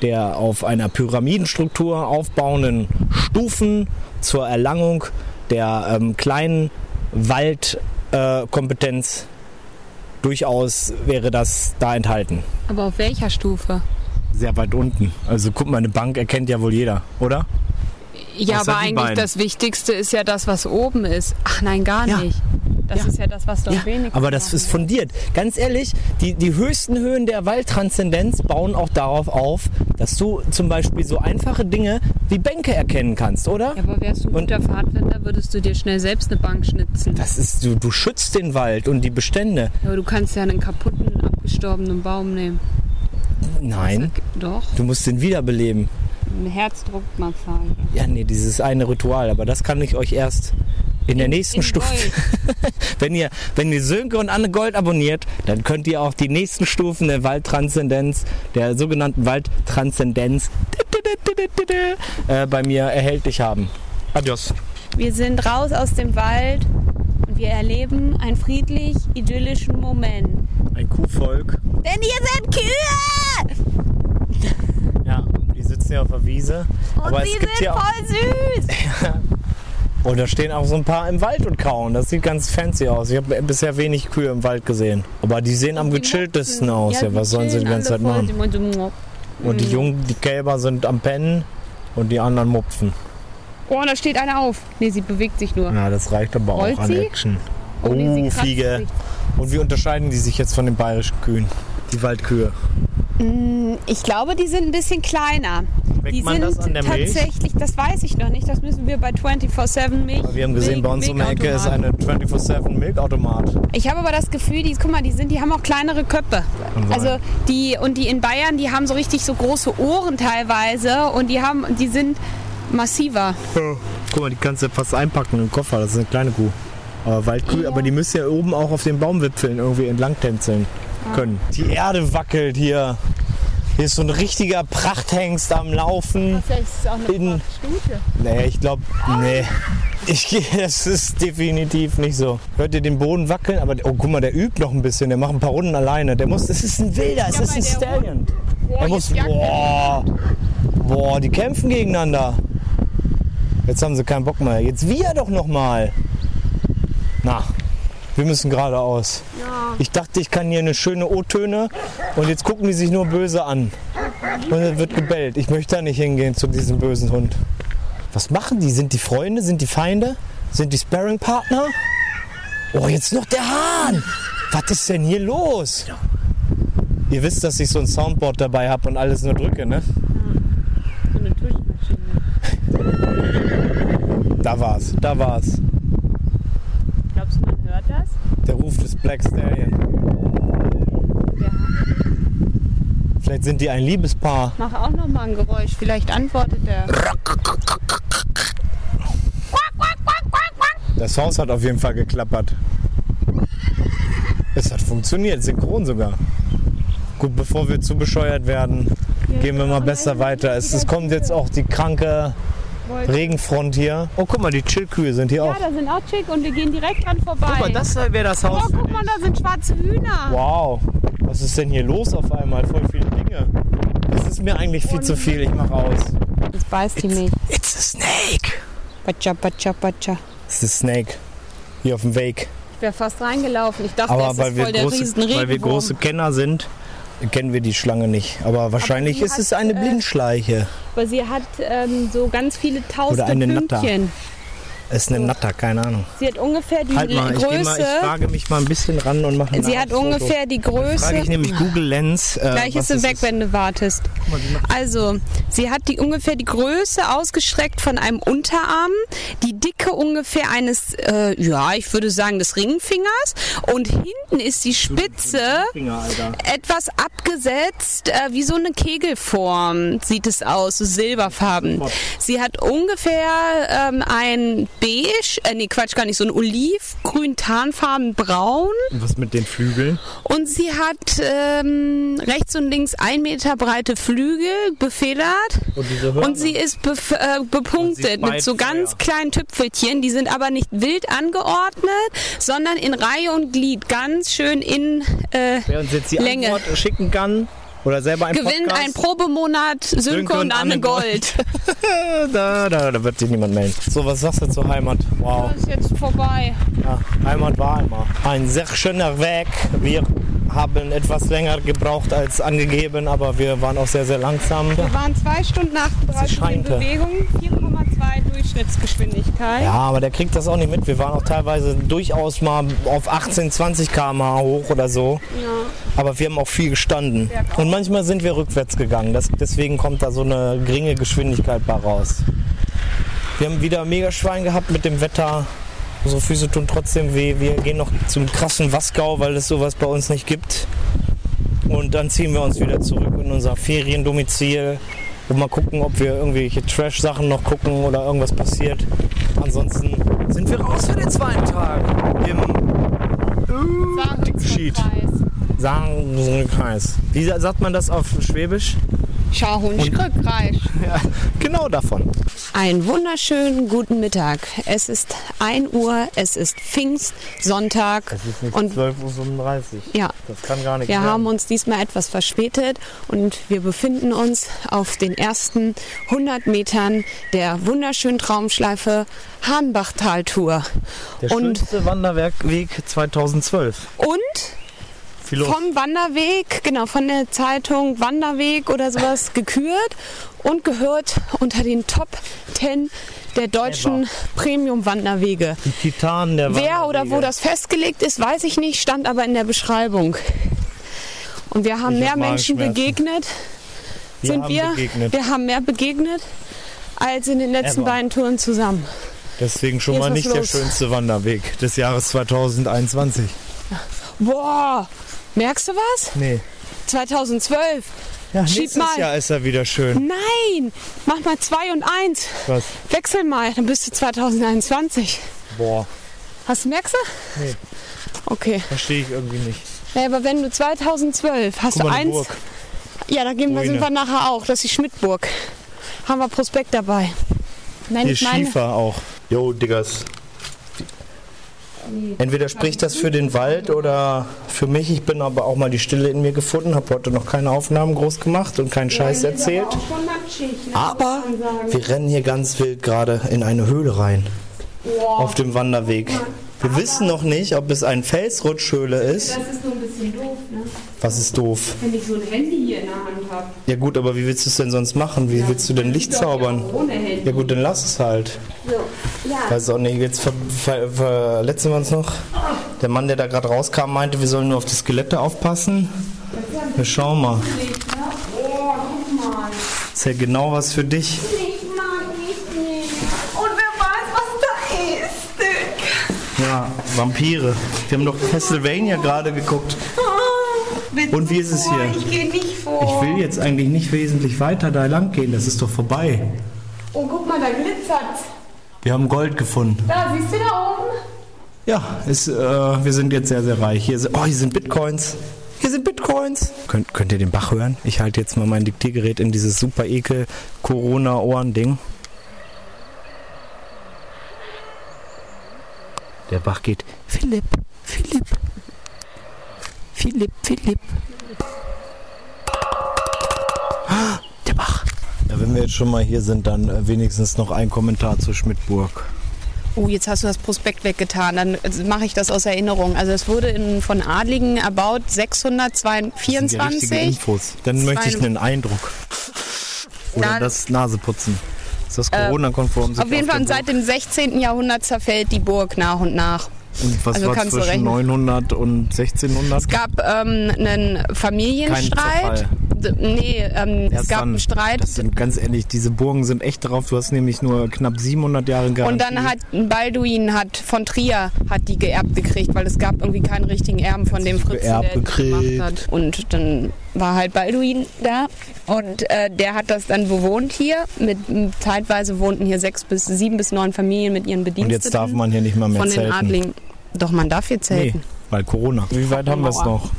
der auf einer Pyramidenstruktur aufbauenden Stufen zur Erlangung der ähm, kleinen Waldkompetenz äh, durchaus wäre das da enthalten. Aber auf welcher Stufe? Sehr weit unten. Also guck mal, eine Bank erkennt ja wohl jeder, oder? Ja, Außer aber eigentlich beiden. das Wichtigste ist ja das, was oben ist. Ach nein, gar Ja. nicht. Das Ja. ist ja das, was du Ja, wenigsten aber das ist fundiert. Ganz ehrlich, die, die höchsten Höhen der Waldtranszendenz bauen auch darauf auf, dass du zum Beispiel so einfache Dinge wie Bänke erkennen kannst, oder? Ja, aber wärst du ein Und- guter Pfadfinder, würdest du dir schnell selbst eine Bank schnitzen. Das ist, du, du schützt den Wald und die Bestände. Ja, aber du kannst ja einen kaputten, abgestorbenen Baum nehmen. Nein, Doch, du musst den wiederbeleben. Eine Herzdruckmassage. Ja, nee, dieses eine Ritual, aber das kann ich euch erst in der nächsten in Stufe. Wenn ihr, wenn ihr Sönke und Anne Gold abonniert, dann könnt ihr auch die nächsten Stufen der Waldtranszendenz, der sogenannten Waldtranszendenz, äh, bei mir erhältlich haben. Adios. Wir sind raus aus dem Wald und wir erleben einen friedlich idyllischen Moment. Ein Kuhvolk. Denn hier sind Kühe! Ja, sitzen hier auf der Wiese. Und aber sie es gibt sind auch, voll süß! oh, da stehen auch so ein paar im Wald und kauen. Das sieht ganz fancy aus. Ich habe bisher wenig Kühe im Wald gesehen. Aber die sehen am Die gechilltesten mopsen. aus. Ja, die was sollen sie die ganze Zeit machen? Und die Mhm. Jungen, die Kälber sind am Pennen und die anderen mupfen. Oh, da steht eine auf. Nee, sie bewegt sich nur. Na, das reicht aber Rollt auch an sie? Action. Oh, Oh, nee, Fliege. Und wie unterscheiden die sich jetzt von den bayerischen Kühen? Die Waldkühe. Mm, Ich glaube, die sind ein bisschen kleiner. Schmeckt die sind das an der Milch? tatsächlich, das weiß ich noch nicht, das müssen wir bei 24-7 Milch. Wir haben gesehen, Milch- bei uns um die Ecke ist eine 24-7 Milchautomat. Ich habe aber das Gefühl, die, guck mal, die, sind, die haben auch kleinere Köpfe. Also die und die in Bayern, die haben so richtig so große Ohren teilweise und die haben, die sind massiver. Guck mal, die kannst du fast einpacken im Koffer. Das ist eine kleine Kuh. Aber Waldkühe, Ja. aber die müssen ja oben auch auf den Baumwipfeln irgendwie entlang tänzeln können. Die Erde wackelt hier. Hier ist so ein richtiger Prachthengst am Laufen. Vielleicht ist es auch eine In-. Nee, ich glaube, nee. Ich gehe, das ist definitiv nicht so. Hört ihr den Boden wackeln? Aber oh, guck mal, der übt noch ein bisschen. Der macht ein paar Runden alleine. Der muss, es ist ein Wilder, es Ja, ist ein Stallion. Boah, Er muss, boah, boah, die kämpfen gegeneinander. Jetzt haben sie keinen Bock mehr. Jetzt wir doch noch mal. Na, wir müssen geradeaus. Ja. Ich dachte, ich kann hier eine schöne O-Töne und jetzt gucken die sich nur böse an. Und es wird gebellt. Ich möchte da nicht hingehen zu diesem bösen Hund. Was machen die? Sind die Freunde? Sind die Feinde? Sind die Sparringpartner? Oh, jetzt noch der Hahn! Was ist denn hier los? Ihr wisst, dass ich so ein Soundboard dabei habe und alles nur drücke, ne? So eine Tuschmaschine. Da war's, da war's. Glaubst du, man hört das? Der Ruf des Black Stallion. Der Vielleicht sind die ein Liebespaar. Mach auch noch mal ein Geräusch. Vielleicht antwortet er. Das Haus hat auf jeden Fall geklappert. Es hat funktioniert, synchron sogar. Gut, bevor wir zu bescheuert werden, gehen wir mal besser weiter. Es, es kommt jetzt auch die kranke Regenfront hier. Oh, guck mal, die Chillkühe sind hier Ja, auch. da sind auch Chick und wir gehen direkt dran vorbei. Guck mal, das wäre das Haus. oh, guck mal, da sind schwarze Hühner. Wow, was ist denn hier los auf einmal? Voll viele Dinge. Das ist mir eigentlich viel zu viel. Ich mach aus. Jetzt beißt die mich. It's a snake. Batscha, batscha, batscha. It's a snake. Hier auf dem Weg. Ich wäre fast reingelaufen. Ich dachte, Aber das ist voll der große, riesen weil wir große Kenner sind, kennen wir die Schlange nicht. Aber wahrscheinlich sie ist hat, es eine äh, Blindschleiche. Aber sie hat ähm, so ganz viele tausende Oder eine Natter. Ist eine Natter, keine Ahnung. Sie hat ungefähr die Halt mal, ich, geh mal, ich Größe. wage mich mal ein bisschen ran und mache ein Sie hat ungefähr die Frage Größe. ich nämlich Google Lens. Äh, Gleich ist sie es weg, wenn du wartest. Also, sie hat die ungefähr die Größe ausgestreckt von einem Unterarm, die Dicke ungefähr eines, äh, ja, ich würde sagen, des Ringfingers. Und hinten ist die Spitze Finger, etwas abgesetzt, äh, wie so eine Kegelform sieht es aus, so silberfarben. Sie hat ungefähr ähm, ein beige, äh, nee, Quatsch, gar nicht, so ein olivgrün, tarnfarben, braun. Was mit den Flügeln? Und sie hat ähm, rechts und links ein Meter breite Flügel befedert. Und. Und sie ist bef äh, Und sie bepunktet mit so ganz kleinen Tüpfelchen. Die sind aber nicht wild angeordnet, sondern in Reihe und Glied. Ganz schön in äh, Wer uns jetzt die Länge. Antwort schicken kann oder selber ein Gewinnt Podcast. ein Probemonat Sönke und Anne Gold. da, da, da wird sich niemand melden. So, was sagst du zur Heimat? Wow. Das ist jetzt vorbei. Ja, Heimat war einmal. Ein sehr schöner Weg. Wir haben etwas länger gebraucht als angegeben, aber wir waren auch sehr, sehr langsam. Wir waren zwei Stunden 38 in. Bewegung, 4,2 Durchschnittsgeschwindigkeit. Ja, aber der kriegt das auch nicht mit. Wir waren auch teilweise durchaus mal auf 18, 20 km/h hoch oder so. Aber wir haben auch viel gestanden. Und manchmal sind wir rückwärts gegangen. Das, deswegen kommt da so eine geringe Geschwindigkeit bei raus. Wir haben wieder mega Schwein gehabt mit dem Wetter. Unsere Füße tun trotzdem weh. Wir gehen noch zum krassen Wasgau, weil es sowas bei uns nicht gibt. Und dann ziehen wir uns wieder zurück in unser Feriendomizil und mal gucken, ob wir irgendwelche Trash-Sachen noch gucken oder irgendwas passiert. Ansonsten sind wir raus für den zweiten Tag im Schied. Saarlandkreis. Wie sagt man das auf Schwäbisch? Schauhunschkrückreich. Ja, genau davon. Einen wunderschönen guten Mittag. Es ist 1 Uhr, es ist Pfingstsonntag und 12.35 Uhr. ja, Das kann gar nicht wir werden. haben uns diesmal etwas verspätet und wir befinden uns auf den ersten 100 Metern der wunderschönen Traumschleife Hahnbachtaltour. Der Und, schönste Wanderweg 2012. und Viel los. vom Wanderweg, genau, von der Zeitung Wanderweg oder sowas gekürt und gehört unter den Top 10 der deutschen Premium-Wanderwege. Die Titanen der Wer oder wo Wanderwege. das festgelegt ist, weiß ich nicht, stand aber in der Beschreibung. Und wir haben Ich mehr hab Menschen begegnet, Wir sind haben wir. begegnet. Wir haben mehr begegnet als in den letzten Ever. beiden Touren zusammen. Deswegen schon Hier mal nicht was der los. schönste Wanderweg des Jahres 2021. Boah, merkst du was? Nee. 2012. Ja, Schieb nächstes mal. Jahr ist er wieder schön. Nein, mach mal 2 und 1. Was? Wechsel mal, dann bist du 2021. Boah, Hast du merkst du? Nee. Okay. verstehe ich irgendwie nicht. Naja, aber wenn du 2012 hast Guck du mal, eine eins. Burg. Ja, da gehen wir, sind wir nachher auch. Das ist die Schmidtburg. Haben wir Prospekt dabei. Nein, Hier ich meine. Schiefer auch. Jo, Diggers. Entweder spricht das für den Wald oder für mich. Ich bin aber auch mal die Stille in mir gefunden, habe heute noch keine Aufnahmen groß gemacht und keinen Scheiß erzählt. Aber wir rennen hier ganz wild gerade in eine Höhle rein. Auf dem Wanderweg. Wir wissen noch nicht, ob es ein Felsrutschhöhle ist. Das ist nur ein bisschen doof, ne? Was ist doof? Wenn ich so ein Handy hier in der Hand habe. Ja gut, aber wie willst du es denn sonst machen? Wie willst du denn Licht zaubern? Ohne Handy. Ja gut, dann lass es halt. So, ja. Weiß auch nicht, jetzt ver ver verletzen wir uns noch. Der Mann, der da gerade rauskam, meinte, wir sollen nur auf die Skelette aufpassen. Wir schauen mal. Ist ja genau was für dich. Ich mag nicht mehr. Und wer weiß, was da ist. Dick. Ja, Vampire. Wir haben doch Castlevania gerade geguckt. Oh, Und wie ist es hier? Ich gehe nicht vor. Ich will jetzt eigentlich nicht wesentlich weiter da lang gehen. Das ist doch vorbei. Oh, guck mal, da glitzert's. Wir haben Gold gefunden. Da, siehst du da oben? Ja, ist, äh, wir sind jetzt sehr, sehr reich. Hier oh, hier sind Bitcoins. Hier sind Bitcoins. Könnt, könnt ihr den Bach hören? Ich halte jetzt mal mein Diktiergerät in dieses super ekel Corona-Ohren-Ding. Der Bach geht. Philipp, Philipp. Philipp, Philipp. Ja, wenn wir jetzt schon mal hier sind, dann äh, wenigstens noch ein Kommentar zur Schmidtburg. Oh, jetzt hast du das Prospekt weggetan. Dann äh, mache ich das aus Erinnerung. Also es wurde in, von Adligen erbaut Das sind die richtigen 624. Infos. Dann möchte ich einen Eindruck. Oder Da- das Naseputzen. Ist das Corona-konform? Auf jeden Fall seit dem 16. Jahrhundert zerfällt die Burg nach und nach. Und was also war zwischen rechnen. 900 und 1600? Es gab ähm, einen Familienstreit. Nee, ähm, es gab dann. einen Streit. Das sind ganz ehrlich, diese Burgen sind echt drauf. Du hast nämlich nur knapp 700 Jahre Garantie. Und dann hat Balduin hat von Trier hat die geerbt gekriegt, weil es gab irgendwie keinen richtigen Erben von dem geerbt der gemacht hat. Und dann war halt Balduin da und äh, der hat das dann bewohnt hier. Mit zeitweise wohnten hier sechs bis sieben bis neun Familien mit ihren Und Bediensteten. jetzt darf man hier nicht mal mehr von den zelten. Adligen. Doch, man darf hier Nee, zelten. weil Corona. Wie weit haben wir es noch?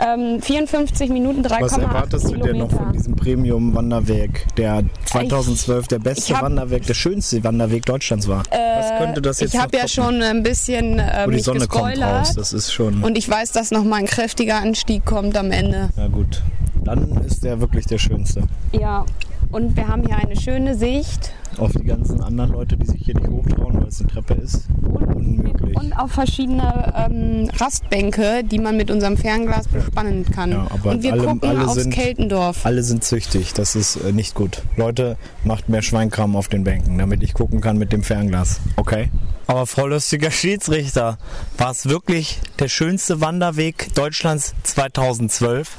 Ähm, 54 Minuten, 3,8 Was erwartest du denn noch von Kilometer. diesem Premium-Wanderweg, der 2012 der beste hab- Wanderweg, der schönste Wanderweg Deutschlands war? Was könnte das jetzt ich habe ja schon ein bisschen äh, Wo die Sonne kommt raus, das ist schon... Und ich weiß, dass noch mal ein kräftiger Anstieg kommt am Ende. Na gut, dann ist der wirklich der schönste. Ja, und wir haben hier eine schöne Sicht Auf die ganzen anderen Leute, die sich hier nicht hochtrauen, weil es eine Treppe ist. Unmöglich. und auf verschiedene ähm, Rastbänke, die man mit unserem Fernglas bespannen kann. Ja, aber und wir alle- gucken alle aufs sind- Keltendorf. Alle sind züchtig, das ist äh, nicht gut. Leute, macht mehr Schweinkram auf den Bänken, damit ich gucken kann mit dem Fernglas. Okay? Aber Frau Lustiger Schiedsrichter, war es wirklich der schönste Wanderweg Deutschlands 2012?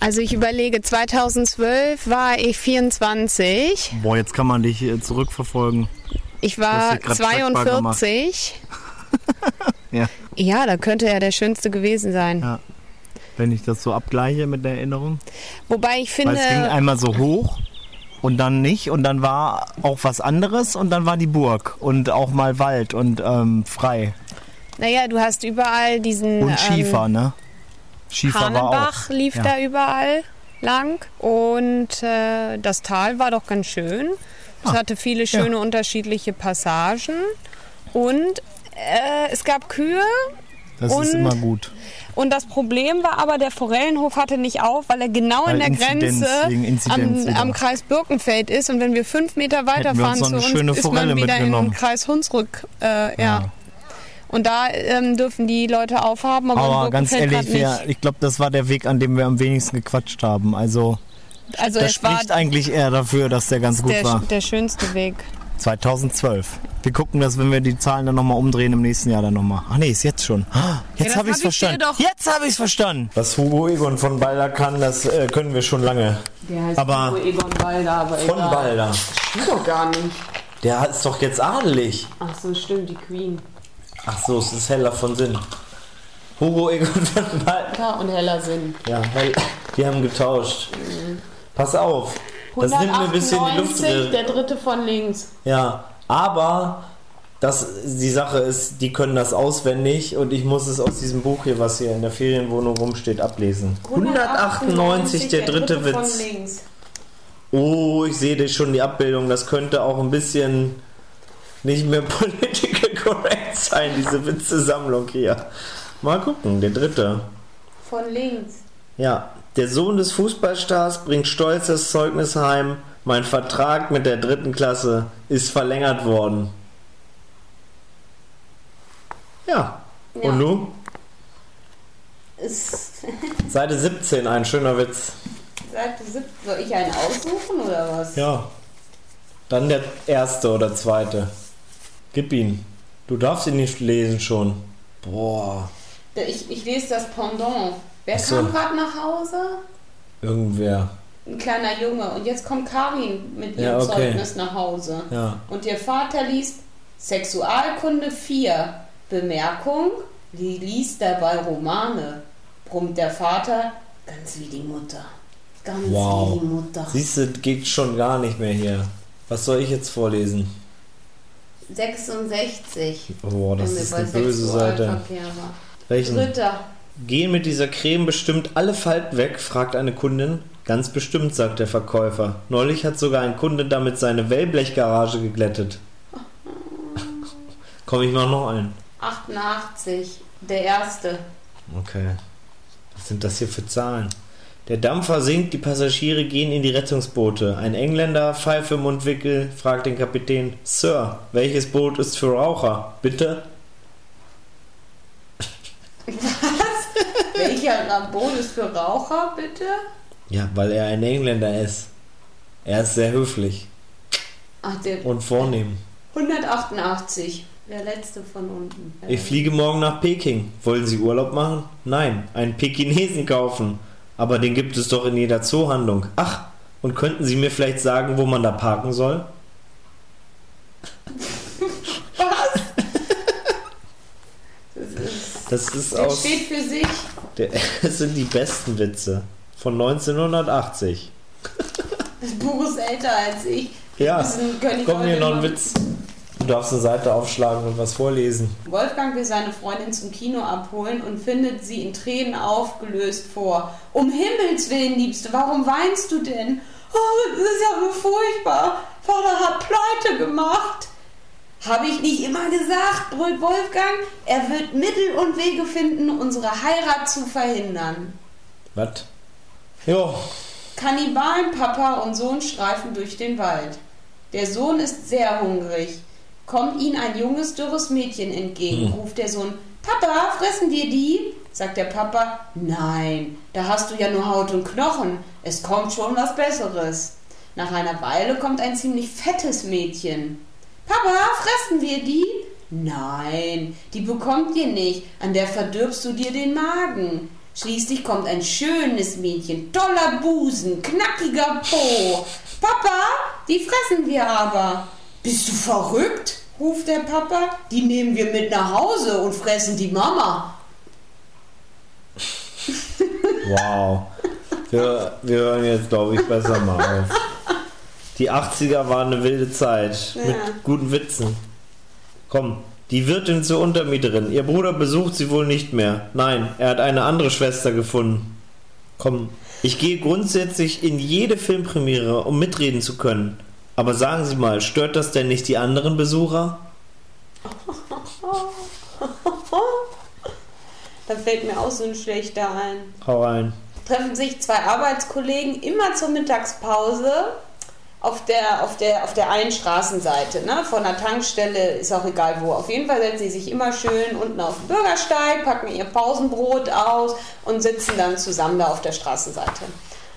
Also ich überlege, 2012 war ich 24, Boah, jetzt kann man dich äh, zurückverfolgen. ich war dich grad streckbar gemacht. 42. Ja. Ja, da könnte er der schönste gewesen sein. Ja. Wenn ich das so abgleiche mit der Erinnerung. Wobei ich Weil finde, es ging einmal so hoch und dann nicht und dann war auch was anderes und dann war die Burg und auch mal Wald und ähm, frei. naja, du hast überall diesen Und Schiefer, ähm, ne? Schiefer auch. Hahnenbach lief Ja. da überall lang und äh, das Tal war doch ganz schön. Es Ah, hatte viele schöne unterschiedliche Passagen und äh, es gab Kühe Das ist und- immer gut. und das Problem war aber, der Forellenhof hatte nicht auf, weil er genau Weil in der Inzidenz, Grenze Inzidenz, am, ja. am Kreis Birkenfeld ist und wenn wir fünf Meter weiterfahren uns zu uns, ist man wieder in den Kreis Hunsrück. Äh, ja. Ja. Und da ähm, dürfen die Leute aufhaben, aber, Aber ganz ehrlich, nicht. ich glaube, das war der Weg, an dem wir am wenigsten gequatscht haben. Also Also das es war spricht eigentlich eher dafür, dass der ganz gut der, war. der schönste Weg. 2012. Wir gucken das, wenn wir die Zahlen dann nochmal umdrehen, im nächsten Jahr dann nochmal. Ach nee, ist jetzt schon. Ah, Jetzt das habe ich hab es ich verstanden. Jetzt habe ich es verstanden. Was Hugo Egon von Balder kann, das äh, können wir schon lange. Der heißt Aber- Hugo Egon Balder, aber Von Balder. Stimmt doch gar nicht. Der ist doch jetzt adelig. Ach so, stimmt, die Queen. Ach so, es ist heller von Sinn. Hugo Egon und heller Sinn. Ja, hell, die haben getauscht. Pass auf. Das nimmt mir ein bisschen die Luft. 198, der dritte von links. Ja, aber das, die Sache ist, die können das auswendig und ich muss es aus diesem Buch hier, was hier in der Ferienwohnung rumsteht, ablesen. 198, der dritte von Witz. links. Oh, ich sehe schon die Abbildung. Das könnte auch ein bisschen nicht mehr political correct sein, diese Witzesammlung hier. Mal gucken, der dritte. Von links. Ja, der Sohn des Fußballstars bringt stolz das Zeugnis heim. Mein Vertrag mit der dritten Klasse ist verlängert worden. Ja. Ja. Und du? Seite 17, ein schöner Witz. Seite 7. Soll ich einen aussuchen oder was? Ja. Dann der erste oder zweite. Gib ihn. Du darfst ihn nicht lesen schon. Boah. Ich, ich lese das Pendant. Wer Ach so. kam gerade nach Hause? Irgendwer. Ein kleiner Junge. Und jetzt kommt Karin mit ihrem Ja, okay. Zeugnis nach Hause. Ja. Und ihr Vater liest Sexualkunde 4. Bemerkung, die liest dabei Romane. Brummt der Vater, ganz wie die Mutter. Ganz Wow. wie die Mutter. Siehst du, geht schon gar nicht mehr hier. Was soll ich jetzt vorlesen? 66. Boah, das ist eine böse Seite. Welchen? Dritter. Gehen mit dieser Creme bestimmt alle Falten weg? fragt eine Kundin. Ganz bestimmt, sagt der Verkäufer. Neulich hat sogar ein Kunde damit seine Wellblechgarage geglättet. Komm, ich mach noch einen. 88. Der erste. Okay. Was sind das hier für Zahlen? Der Dampfer sinkt, die Passagiere gehen in die Rettungsboote. Ein Engländer, Pfeife im Mundwickel, fragt den Kapitän: Sir, welches Boot ist für Raucher? Bitte? Welcher Rabot ist für Raucher, bitte? Ja, weil er ein Engländer ist. Er ist sehr höflich. Ach, der und vornehm. 188. Der letzte von unten. Ich fliege morgen nach Peking. Wollen Sie Urlaub machen? Nein, einen Pekinesen kaufen. Aber den gibt es doch in jeder Zoohandlung. Ach, und könnten Sie mir vielleicht sagen, wo man da parken soll? Was? Das ist. Das ist aus. steht für sich. Der, das sind die besten Witze von 1980. Das Buch ist älter als ich. Ja, Wissen können die komm hier noch ein Witz. Du darfst eine Seite aufschlagen und was vorlesen. Wolfgang will seine Freundin zum Kino abholen und findet sie in Tränen aufgelöst vor. Um Himmels Willen, Liebste, warum weinst du denn? Oh, das ist ja nur furchtbar. Vater hat Pleite gemacht. Habe ich nicht immer gesagt, brüllt Wolfgang. Er wird Mittel und Wege finden, unsere Heirat zu verhindern. Was? Jo, Kannibalen, Papa und Sohn streifen durch den Wald. Der Sohn ist sehr hungrig. Kommt ihnen ein junges, dürres Mädchen entgegen, ruft der Sohn, Papa, fressen wir die? Sagt der Papa, nein, da hast du ja nur Haut und Knochen. Es kommt schon was Besseres. Nach einer Weile kommt ein ziemlich fettes Mädchen. Papa, fressen wir die? Nein, die bekommt ihr nicht. An der verdirbst du dir den Magen. Schließlich kommt ein schönes Mädchen, toller Busen, knackiger Po. Papa, die fressen wir aber. Bist du verrückt? Ruft der Papa. Die nehmen wir mit nach Hause und fressen die Mama. wow. Wir, wir hören jetzt, glaube ich, besser mal auf. Die 80er waren eine wilde Zeit. Mit Ja. guten Witzen. Komm, die Wirtin zur Untermieterin. Ihr Bruder besucht sie wohl nicht mehr. Nein, er hat eine andere Schwester gefunden. Komm, ich gehe grundsätzlich in jede Filmpremiere, um mitreden zu können. Aber sagen Sie mal, stört das denn nicht die anderen Besucher? Da fällt mir auch so ein schlechter ein. Hau rein. treffen sich zwei Arbeitskollegen immer zur Mittagspause auf der, auf der, auf der einen Straßenseite. Ne? Von der Tankstelle ist auch egal wo. Auf jeden Fall setzen sie sich immer schön unten auf den Bürgersteig, packen ihr Pausenbrot aus und sitzen dann zusammen da auf der Straßenseite.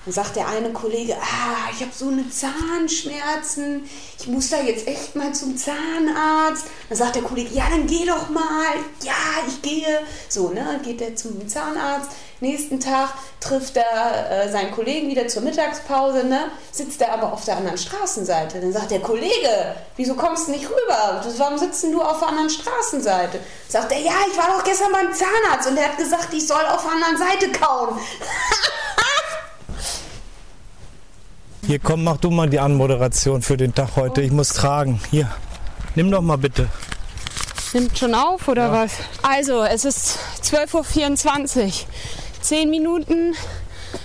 Dann sagt der eine Kollege, ah, ich habe so eine Zahnschmerzen, ich muss da jetzt echt mal zum Zahnarzt. Dann sagt der Kollege, ja, dann geh doch mal. Ja, ich gehe. So, ne, geht er zum Zahnarzt. Nächsten Tag trifft er äh, seinen Kollegen wieder zur Mittagspause, ne, sitzt er aber auf der anderen Straßenseite. Dann sagt der Kollege, wieso kommst du nicht rüber? Warum sitzt denn du auf der anderen Straßenseite? Sagt er, ja, ich war doch gestern beim Zahnarzt und der hat gesagt, ich soll auf der anderen Seite kauen. Hier, komm, mach du mal die Anmoderation für den Tag heute. Ich muss tragen. Hier, nimm doch mal bitte. Nimmt schon auf oder was? Also, es ist 12.24 Uhr. Zehn Minuten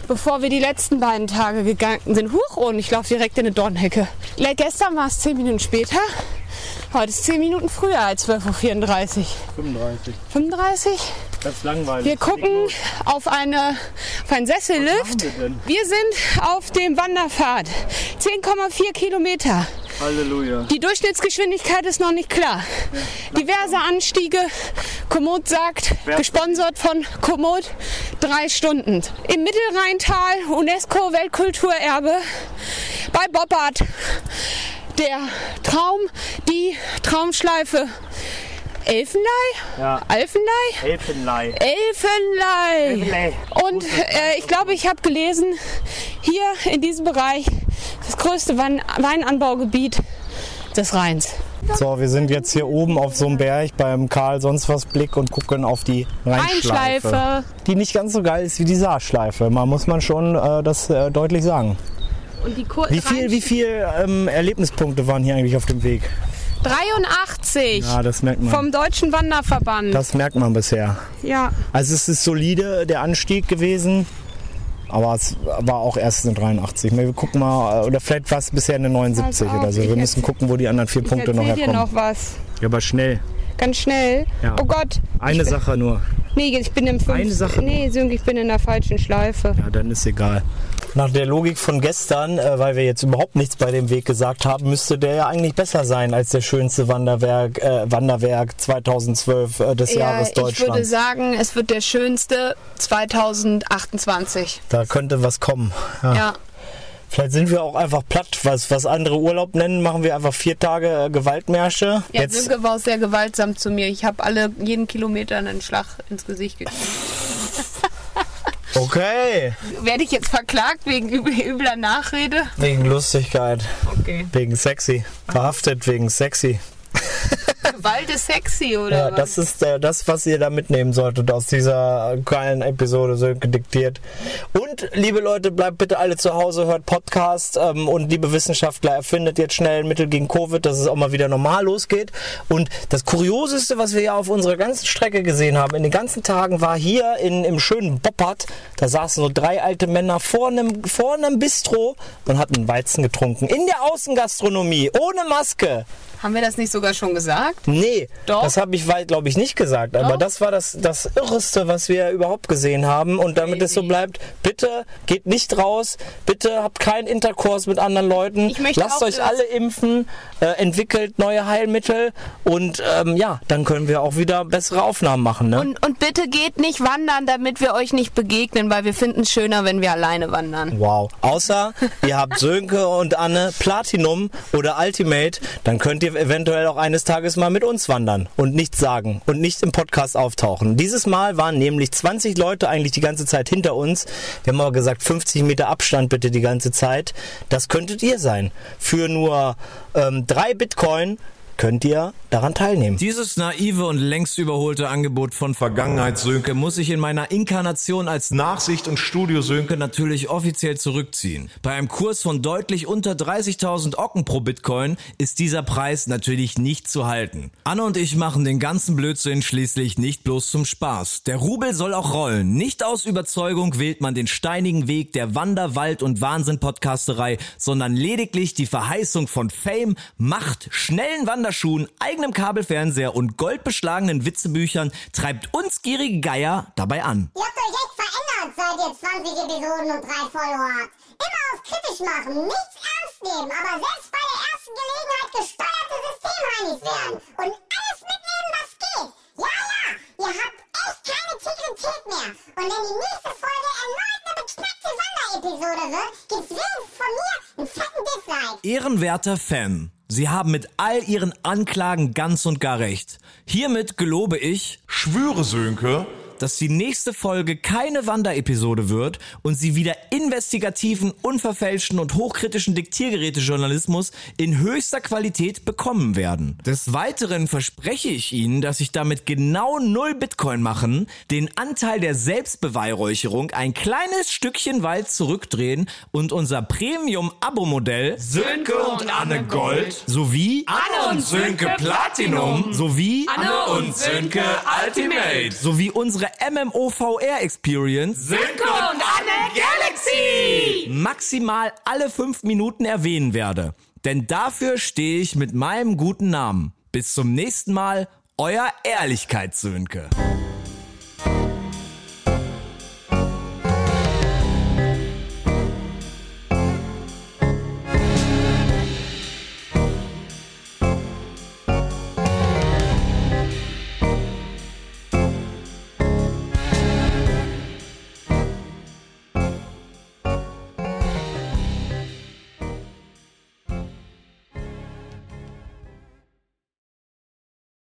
bevor wir die letzten beiden Tage gegangen sind. Huch, und ich laufe direkt in eine Dornhecke. Gestern war es zehn Minuten später. Heute ist zehn Minuten früher als 12.34 Uhr. 35. 35? Das ist langweilig. Wir gucken auf, eine, auf einen Sessellift. wir? Wir sind auf dem Wanderpfad. 10,4 Kilometer. Halleluja. Die Durchschnittsgeschwindigkeit ist noch nicht klar. Diverse Anstiege. Komoot sagt, gesponsert von Komoot, drei Stunden. Im Mittelrheintal, UNESCO Weltkulturerbe, bei Bobbart. Der Traum, die Traumschleife. Elfenlei? Ja. Alfenlei? Elfenlei. Elfenlei. Elfenlei. Und äh, ich glaube, ich habe gelesen, hier in diesem Bereich das größte Wein Weinanbaugebiet des Rheins. So, wir sind jetzt hier oben auf so einem Berg beim Karl sonst was Blick und gucken auf die Rheinschleife. Rheinschleife. Die nicht ganz so geil ist wie die Saarschleife. Man muss man schon äh, das äh, deutlich sagen. Und die Kur Wie viel, wie viel ähm, Erlebnispunkte waren hier eigentlich auf dem Weg? 83 Ja, das merkt man. vom Deutschen Wanderverband. Das merkt man bisher. ja. Also es ist solide, der Anstieg gewesen. Aber es war auch erst eine 83. Wir gucken mal, oder vielleicht war es bisher eine 79 Pass auf, oder so. Wir müssen gucken, wo die anderen vier Punkte noch erzähl dir herkommen. noch was. Ja, aber schnell. Ganz schnell. Ja. Oh Gott. Eine Sache nur. Nee, ich bin im fünf, Eine Sache Nee, Sönke, ich bin in der falschen Schleife. Ja, dann ist egal. Nach der Logik von gestern, äh, weil wir jetzt überhaupt nichts bei dem Weg gesagt haben, müsste der ja eigentlich besser sein als der schönste Wanderwerk, äh, Wanderwerk 2012 äh, des Jahres ich würde sagen, es wird der schönste 2028. Da könnte was kommen. Ja. Ja. Vielleicht sind wir auch einfach platt. Was, was andere Urlaub nennen, machen wir einfach vier Tage äh, Gewaltmärsche. Ja, Jetzt, Sönke war auch sehr gewaltsam zu mir. Ich habe alle jeden Kilometer einen Schlag ins Gesicht gekriegt. okay. Werde ich jetzt verklagt wegen üb- übler Nachrede? Wegen Lustigkeit, Okay. wegen sexy. Verhaftet wegen sexy. Gewalt ist sexy, oder Ja, was? das ist äh, das, was ihr da mitnehmen solltet aus dieser geilen Episode, so diktiert. Und, liebe Leute, bleibt bitte alle zu Hause, hört Podcast ähm, und liebe Wissenschaftler, erfindet jetzt schnell ein Mittel gegen Covid, dass es auch mal wieder normal losgeht. Und das Kurioseste, was wir ja auf unserer ganzen Strecke gesehen haben, in den ganzen Tagen, war hier in, im schönen Boppard, da saßen so drei alte Männer vor einem, vor einem Bistro und hatten Weizen getrunken. In der Außengastronomie, ohne Maske. Haben wir das nicht sogar schon gesagt? Nee, Doch. das habe ich weit, glaube ich, nicht gesagt. Aber Doch. das war das, das Irreste, was wir überhaupt gesehen haben. Und damit es so Crazy. bleibt, bitte geht nicht raus. Bitte habt keinen Interkurs mit anderen Leuten. Lasst euch alle impfen, äh, entwickelt neue Heilmittel. Und ähm, ja, dann können wir auch wieder bessere Aufnahmen machen. Ne? Und, und bitte geht nicht wandern, damit wir euch nicht begegnen, weil wir finden es schöner, wenn wir alleine wandern. Wow. Außer ihr habt Sönke und Anne Platinum oder Ultimate, dann könnt ihr eventuell auch eines Tages mal mit uns wandern und nichts sagen und nicht im Podcast auftauchen. Dieses Mal waren nämlich 20 Leute eigentlich die ganze Zeit hinter uns. Wir haben aber gesagt, 50 Meter Abstand bitte die ganze Zeit. Das könntet ihr sein. Für nur ähm, drei Bitcoin könnt ihr daran teilnehmen. Dieses naive und längst überholte Angebot von Vergangenheitssönke muss ich in meiner Inkarnation als Nachsicht und Studiosönke natürlich offiziell zurückziehen. Bei einem Kurs von deutlich unter 30.000 Ocken pro Bitcoin ist dieser Preis natürlich nicht zu halten. Anne und ich machen den ganzen Blödsinn schließlich nicht bloß zum Spaß. Der Rubel soll auch rollen. Nicht aus Überzeugung wählt man den steinigen Weg der Wander-, Wald- und Wahnsinn-Podcasterei, sondern lediglich die Verheißung von Fame, Macht, schnellen Wanderschuhen, eigenem Kabelfernseher und goldbeschlagenen Witzebüchern treibt uns gierige Geier dabei an. Ihr habt euch echt verändert, seit ihr 20 Episoden und drei Follower habt. Immer auf kritisch machen, nichts ernst nehmen, aber selbst bei der ersten Gelegenheit gesteuerte Systemheinis werden und alles mitnehmen, was geht. Ja, ja, ihr habt echt keine Integrität mehr. Und wenn die nächste Folge erneut eine beknackte Wanderepisode wird, gibt's wenigstens von mir einen fetten Dislike. Ehrenwerter Fan, Sie haben mit all Ihren Anklagen ganz und gar recht. Hiermit gelobe ich, Schwöre, Sönke, dass die nächste Folge keine Wanderepisode wird und sie wieder investigativen, unverfälschten und hochkritischen Diktiergerätejournalismus in höchster Qualität bekommen werden. Des Weiteren verspreche ich Ihnen, dass ich damit genau null Bitcoin machen, den Anteil der Selbstbeweihräucherung ein kleines Stückchen weit zurückdrehen und unser Premium-Abo-Modell Sönke und Anne Gold sowie Anne und Sönke Platinum sowie Anne und Sönke Ultimate sowie unsere MMO-VR Experience Sönke und Anne Galaxy maximal alle fünf Minuten erwähnen werde. Denn dafür stehe ich mit meinem guten Namen. Bis zum nächsten Mal, euer Ehrlichkeitssönke.